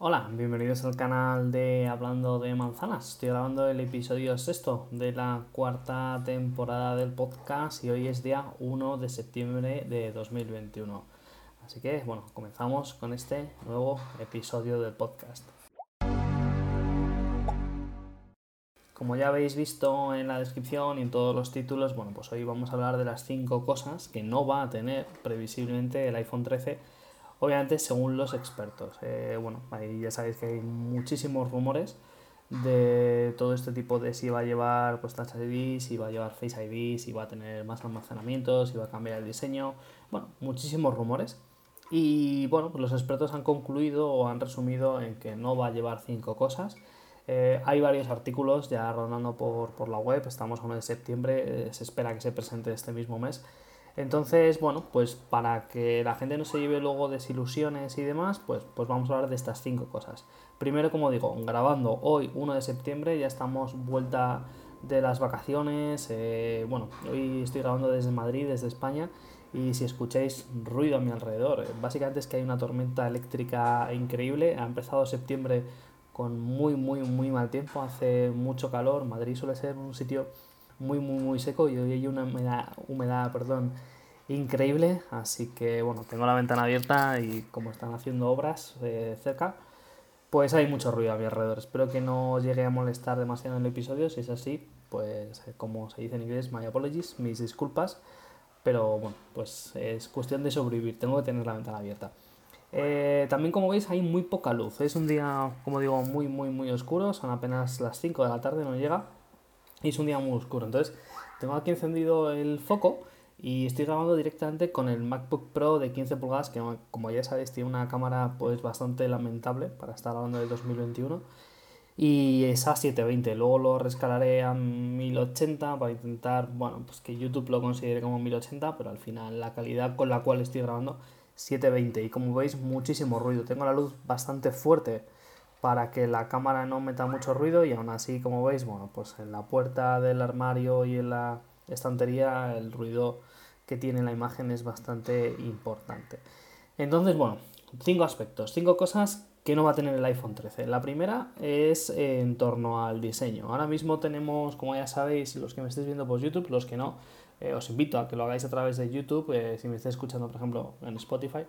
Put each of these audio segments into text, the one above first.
Hola, bienvenidos al canal de Hablando de Manzanas. Estoy grabando el episodio sexto de la cuarta temporada del podcast y hoy es día 1 de septiembre de 2021. Así que, bueno, comenzamos con este nuevo episodio del podcast. Como ya habéis visto en la descripción y en todos los títulos, bueno, pues hoy vamos a hablar de las 5 cosas que no va a tener previsiblemente el iPhone 13 Obviamente, según los expertos. Eh, bueno, ya sabéis que hay muchísimos rumores de todo este tipo de si va a llevar pues Touch ID, si va a llevar Face ID, si va a tener más almacenamiento, si va a cambiar el diseño. Bueno, muchísimos rumores. Y bueno, pues los expertos han concluido o han resumido en que no va a llevar cinco cosas. Eh, hay varios artículos ya rondando por, por, la web, estamos a 1 de septiembre, eh, se espera que se presente este mismo mes entonces, bueno, pues para que la gente no se lleve luego desilusiones y demás, pues, pues vamos a hablar de estas cinco cosas. Primero, como digo, grabando hoy 1 de septiembre, ya estamos vuelta de las vacaciones. Eh, bueno, hoy estoy grabando desde Madrid, desde España, y si escucháis ruido a mi alrededor, eh, básicamente es que hay una tormenta eléctrica increíble. Ha empezado septiembre con muy, muy, muy mal tiempo, hace mucho calor. Madrid suele ser un sitio muy, muy, muy seco y hoy hay una humedad, humedad perdón, increíble. Así que, bueno, tengo la ventana abierta y como están haciendo obras eh, cerca, pues hay mucho ruido a mi alrededor. Espero que no llegue a molestar demasiado en el episodio. Si es así, pues eh, como se dice en inglés, my apologies, mis disculpas. Pero bueno, pues es cuestión de sobrevivir. Tengo que tener la ventana abierta. Eh, también como veis hay muy poca luz. Es un día, como digo, muy, muy, muy oscuro. Son apenas las 5 de la tarde, no llega y es un día muy oscuro. Entonces, tengo aquí encendido el foco y estoy grabando directamente con el MacBook Pro de 15 pulgadas, que como ya sabéis tiene una cámara pues bastante lamentable para estar hablando de 2021. Y es a 720, luego lo rescalaré a 1080 para intentar, bueno, pues que YouTube lo considere como 1080, pero al final la calidad con la cual estoy grabando 720 y como veis muchísimo ruido, tengo la luz bastante fuerte para que la cámara no meta mucho ruido y aún así como veis bueno pues en la puerta del armario y en la estantería el ruido que tiene la imagen es bastante importante. Entonces bueno cinco aspectos cinco cosas que no va a tener el iPhone 13 la primera es en torno al diseño. Ahora mismo tenemos como ya sabéis los que me estáis viendo por YouTube los que no eh, os invito a que lo hagáis a través de YouTube eh, si me estáis escuchando por ejemplo en Spotify.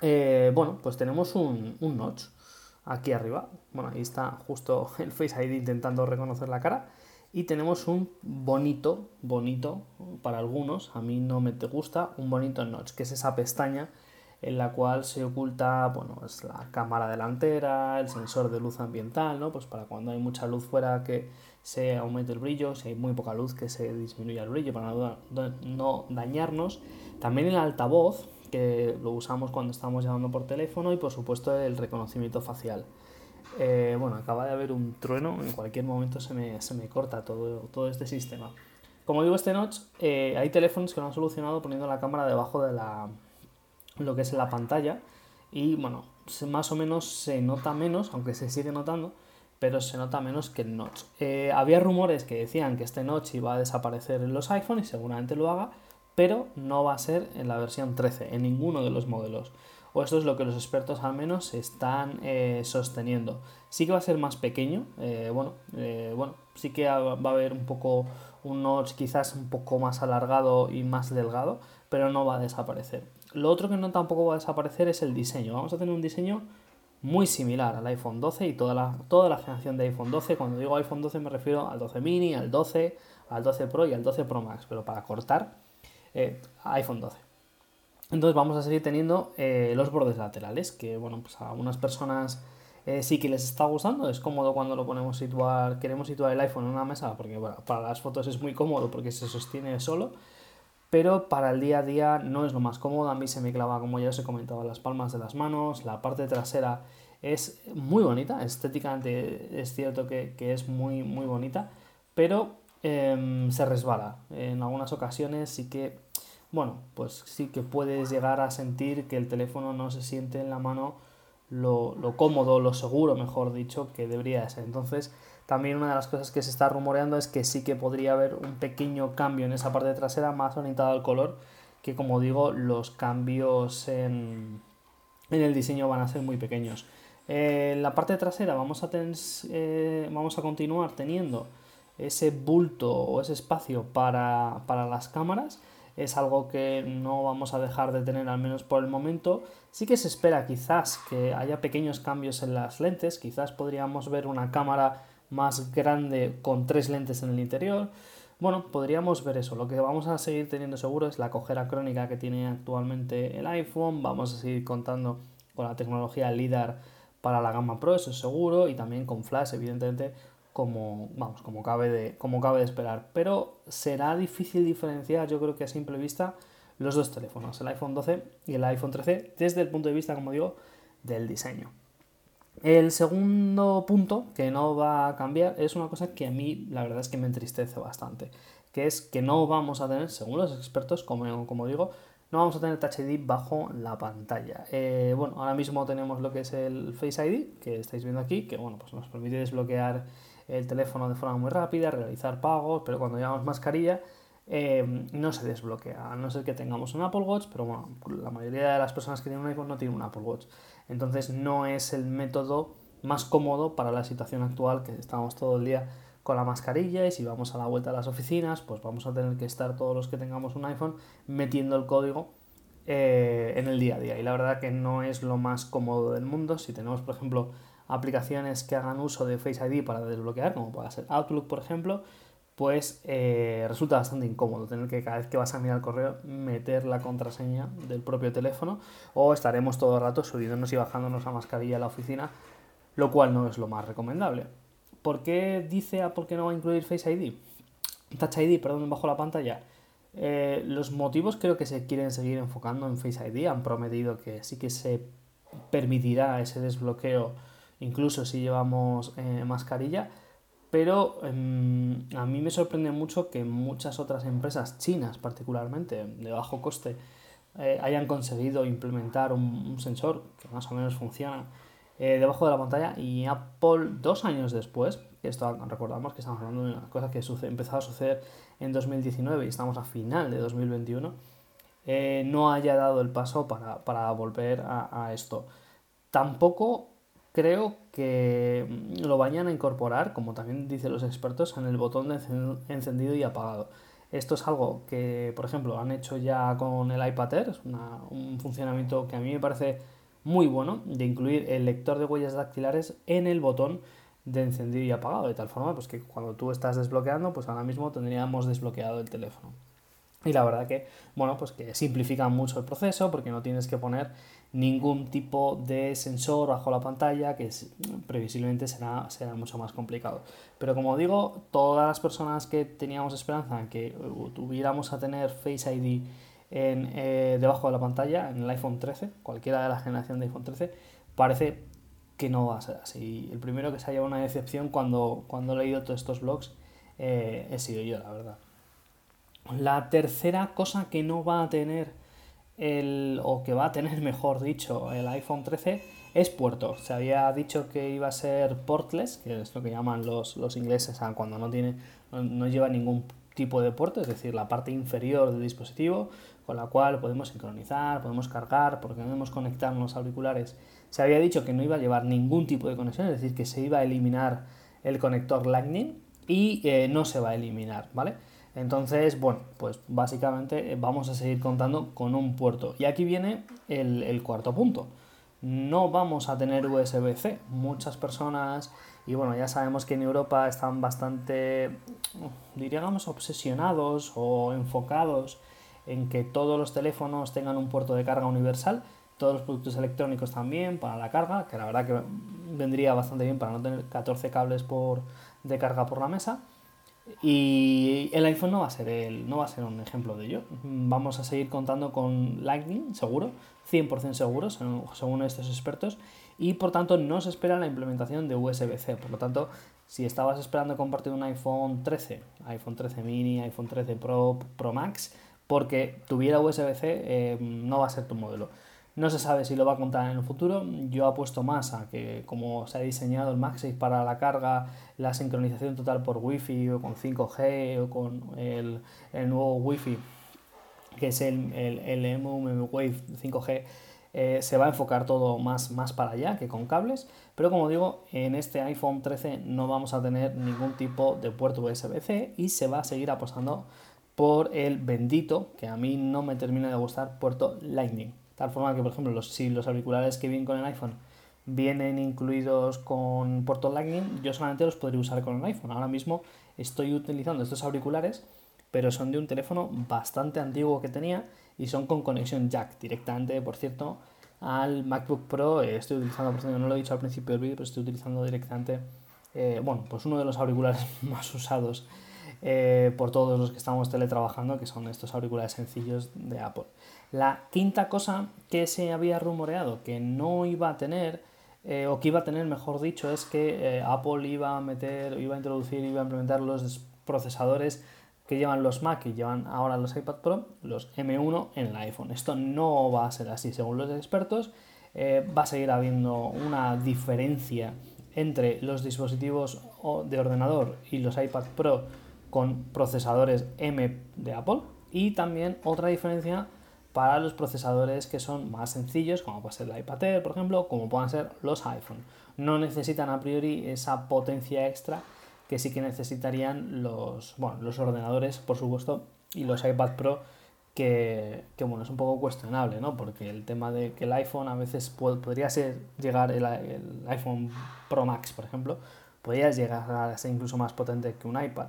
Eh, bueno pues tenemos un, un notch aquí arriba. Bueno, ahí está justo el Face ID intentando reconocer la cara. Y tenemos un bonito, bonito para algunos, a mí no me te gusta, un bonito notch, que es esa pestaña en la cual se oculta, bueno, es la cámara delantera, el sensor de luz ambiental, ¿no? Pues para cuando hay mucha luz fuera que se aumente el brillo, si hay muy poca luz que se disminuya el brillo para no dañarnos. También el altavoz, que lo usamos cuando estamos llamando por teléfono y por supuesto el reconocimiento facial. Eh, bueno, acaba de haber un trueno, en cualquier momento se me, se me corta todo, todo este sistema. Como digo, este notch, eh, hay teléfonos que lo han solucionado poniendo la cámara debajo de la, lo que es la pantalla y bueno, más o menos se nota menos, aunque se sigue notando, pero se nota menos que el notch. Eh, había rumores que decían que este notch iba a desaparecer en los iPhones y seguramente lo haga, pero no va a ser en la versión 13, en ninguno de los modelos. O esto es lo que los expertos al menos están eh, sosteniendo. Sí que va a ser más pequeño, eh, bueno, eh, bueno, sí que va a haber un poco un notch quizás un poco más alargado y más delgado, pero no va a desaparecer. Lo otro que no tampoco va a desaparecer es el diseño. Vamos a tener un diseño muy similar al iPhone 12 y toda la, toda la generación de iPhone 12. Cuando digo iPhone 12 me refiero al 12 mini, al 12, al 12 Pro y al 12 Pro Max, pero para cortar eh, iPhone 12. Entonces vamos a seguir teniendo eh, los bordes laterales, que bueno, pues a algunas personas eh, sí que les está gustando, es cómodo cuando lo ponemos situar, queremos situar el iPhone en una mesa, porque para las fotos es muy cómodo porque se sostiene solo, pero para el día a día no es lo más cómodo, a mí se me clava, como ya os he comentado, las palmas de las manos, la parte trasera es muy bonita, estéticamente es cierto que, que es muy, muy bonita, pero Em, se resbala. En algunas ocasiones sí que, bueno, pues sí que puedes llegar a sentir que el teléfono no se siente en la mano lo, cómodo, lo seguro, mejor dicho, que debería ser. Entonces, también una de las cosas que se está rumoreando es que sí que podría haber un pequeño cambio en esa parte trasera más orientada al color, que como digo, los cambios en, en el diseño van a ser muy pequeños. en la parte trasera vamos a, tener, vamos a continuar teniendo ese bulto o ese espacio para, para las cámaras es algo que no vamos a dejar de tener al menos por el momento. Sí que se espera quizás que haya pequeños cambios en las lentes, quizás podríamos ver una cámara más grande con tres lentes en el interior. Bueno, podríamos ver eso. Lo que vamos a seguir teniendo seguro es la cojera crónica que tiene actualmente el iPhone. Vamos a seguir contando con la tecnología LIDAR para la gama Pro, eso es seguro, y también con flash, evidentemente, como, vamos, como, cabe de, como cabe de esperar. Pero será difícil diferenciar, yo creo que a simple vista, los dos teléfonos, el iPhone 12 y el iPhone 13, desde el punto de vista, como digo, del diseño. El segundo punto que no va a cambiar es una cosa que a mí la verdad es que me entristece bastante, que es que no vamos a tener, según los expertos, como, como digo, no vamos a tener Touch ID bajo la pantalla. Eh, bueno, ahora mismo tenemos lo que es el Face ID, que estáis viendo aquí, que bueno, pues nos permite desbloquear el teléfono de forma muy rápida, realizar pagos, pero cuando llevamos mascarilla eh, no se desbloquea, a no ser que tengamos un Apple Watch, pero bueno, la mayoría de las personas que tienen un iPhone no tienen un Apple Watch. Entonces no es el método más cómodo para la situación actual que estamos todo el día con la mascarilla y si vamos a la vuelta a las oficinas, pues vamos a tener que estar todos los que tengamos un iPhone metiendo el código eh, en el día a día. Y la verdad que no es lo más cómodo del mundo. Si tenemos, por ejemplo, aplicaciones que hagan uso de Face ID para desbloquear, como puede ser Outlook, por ejemplo, pues eh, resulta bastante incómodo tener que cada vez que vas a mirar el correo meter la contraseña del propio teléfono o estaremos todo el rato subiéndonos y bajándonos la mascarilla a la oficina, lo cual no es lo más recomendable. ¿Por qué dice Apple que no va a incluir Face ID? Touch ID, perdón, bajo la pantalla. Eh, los motivos creo que se quieren seguir enfocando en Face ID. Han prometido que sí que se permitirá ese desbloqueo incluso si llevamos eh, mascarilla. Pero em, a mí me sorprende mucho que muchas otras empresas chinas, particularmente de bajo coste, eh, hayan conseguido implementar un, sensor que más o menos funciona eh, debajo de la pantalla y Apple dos años después, esto recordamos que estamos hablando de una cosa que empezó a suceder en 2019 y estamos a final de 2021, no haya dado el paso para, volver a, a esto. Tampoco creo que mm, lo vayan a incorporar, como también dicen los expertos, en el botón de encendido y apagado. Esto es algo que, por ejemplo, han hecho ya con el iPad Air, es un funcionamiento que a mí me parece muy bueno, de incluir el lector de huellas dactilares en el botón de encendido y apagado, de tal forma pues, que cuando tú estás desbloqueando, pues ahora mismo tendríamos desbloqueado el teléfono. Y la verdad que, bueno, pues que simplifica mucho el proceso porque no tienes que poner ningún tipo de sensor bajo la pantalla que previsiblemente será, será mucho más complicado. Pero como digo, todas las personas que teníamos esperanza en que uh, tuviéramos a tener Face ID en, eh, debajo de la pantalla en el iPhone 13, cualquiera de la generación de iPhone 13, parece que no va a ser así. El primero que se ha llevado una decepción cuando, cuando he leído todos estos blogs eh, he sido yo, la verdad. La tercera cosa que no va a tener el, o que va a tener, mejor dicho, el iPhone 13 es puerto. Se había dicho que iba a ser portless, que es lo que llaman los, los ingleses cuando no, tiene, no, lleva ningún tipo de puerto, es decir, la parte inferior del dispositivo, con la cual podemos sincronizar, podemos cargar, porque podemos conectar los auriculares. Se había dicho que no iba a llevar ningún tipo de conexión, es decir, que se iba a eliminar el conector Lightning y eh, no se va a eliminar, ¿vale? Entonces, bueno, pues básicamente eh, vamos a seguir contando con un puerto. Y aquí viene el, cuarto punto. No vamos a tener USB-C. Muchas personas, y bueno, ya sabemos que en Europa están bastante, diríamos, obsesionados o enfocados en que todos los teléfonos tengan un puerto de carga universal, todos los productos electrónicos también para la carga, que la verdad que vendría bastante bien para no tener 14 cables por, de carga por la mesa. Y el iPhone no va a ser el, no va a ser un ejemplo de ello. Vamos a seguir contando con Lightning, seguro, 100% seguro, según estos expertos, y por tanto no se espera la implementación de USB-C. Por lo tanto, si estabas esperando compartir un iPhone 13, iPhone 13 mini, iPhone 13 Pro, Pro Max, porque tuviera USB-C, eh, no va a ser tu modelo. No se sabe si lo va a contar en el futuro. Yo apuesto más a que como se ha diseñado el MagSafe para la carga, la sincronización total por Wi-Fi o con 5G o con el, nuevo Wi-Fi que es el, el, el Wave 5G, eh, se va a enfocar todo más, más para allá que con cables, pero como digo, en este iPhone 13 no vamos a tener ningún tipo de puerto USB-C y se va a seguir apostando por el bendito, que a mí no me termina de gustar, puerto Lightning. Tal forma que, por ejemplo, los, si los auriculares que vienen con el iPhone vienen incluidos con puerto Lightning, yo solamente los podría usar con el iPhone. Ahora mismo estoy utilizando estos auriculares, pero son de un teléfono bastante antiguo que tenía y son con conexión jack directamente, por cierto, al MacBook Pro. Estoy utilizando, por ejemplo, no lo he dicho al principio del vídeo, pero estoy utilizando directamente, eh, bueno, pues uno de los auriculares más usados eh, por todos los que estamos teletrabajando, que son estos auriculares sencillos de Apple. La quinta cosa que se había rumoreado que no iba a tener, o que iba a tener, mejor dicho, es que Apple iba a meter, iba a introducir, iba a implementar los procesadores que llevan los Mac y llevan ahora los iPad Pro, los M1 en el iPhone. Esto no va a ser así, según los expertos. Eh, va a seguir habiendo una diferencia entre los dispositivos de ordenador y los iPad Pro con procesadores M de Apple y también otra diferencia para los procesadores que son más sencillos, como puede ser el iPad Air, por ejemplo, como puedan ser los iPhone. No necesitan a priori esa potencia extra que sí que necesitarían los, bueno, los ordenadores, por supuesto, y los iPad Pro, que, bueno, es un poco cuestionable, ¿no? Porque el tema de que el iPhone a veces podría ser llegar, el, iPhone Pro Max, por ejemplo, podría llegar a ser incluso más potente que un iPad.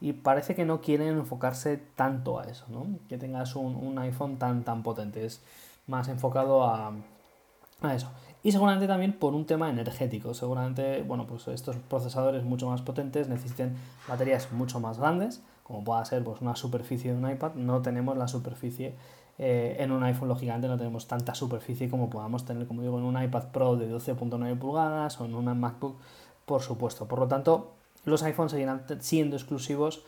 Y parece que no quieren enfocarse tanto a eso, ¿no? Que tengas un, un iPhone tan, tan potente. Es más enfocado a, a eso. Y seguramente también por un tema energético. Seguramente, bueno, pues estos procesadores mucho más potentes necesiten baterías mucho más grandes, como pueda ser pues, una superficie de un iPad. No tenemos la superficie eh, en un iPhone, lógicamente, no tenemos tanta superficie como podamos tener, como digo, en un iPad Pro de 12.9 pulgadas o en una MacBook, por supuesto. Por lo tanto, los iPhones seguirán siendo exclusivos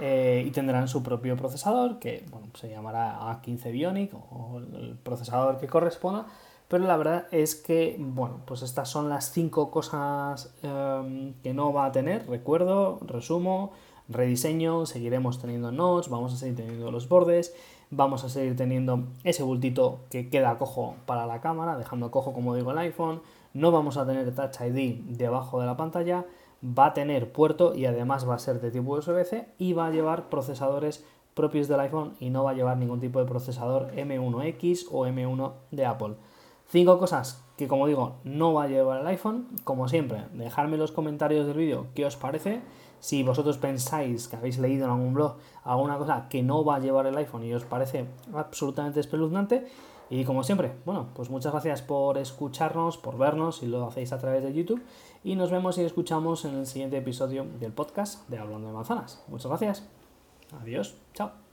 eh, y tendrán su propio procesador, que bueno, se llamará A15 Bionic o el procesador que corresponda pero la verdad es que, bueno, pues estas son las cinco cosas em, que no va a tener. Recuerdo, resumo, rediseño, seguiremos teniendo notes, vamos a seguir teniendo los bordes, vamos a seguir teniendo ese bultito que queda cojo para la cámara, dejando cojo como digo el iPhone. No vamos a tener Touch ID debajo de la pantalla, va a tener puerto y además va a ser de tipo USB-C y va a llevar procesadores propios del iPhone y no va a llevar ningún tipo de procesador M1X o M1 de Apple. Cinco cosas que como digo no va a llevar el iPhone. Como siempre, dejadme en los comentarios del vídeo qué os parece. Si vosotros pensáis que habéis leído en algún blog alguna cosa que no va a llevar el iPhone y os parece absolutamente espeluznante. Y como siempre, bueno, pues muchas gracias por escucharnos, por vernos, si lo hacéis a través de YouTube. Y nos vemos y escuchamos en el siguiente episodio del podcast de Hablando de Manzanas. Muchas gracias. Adiós. Chao.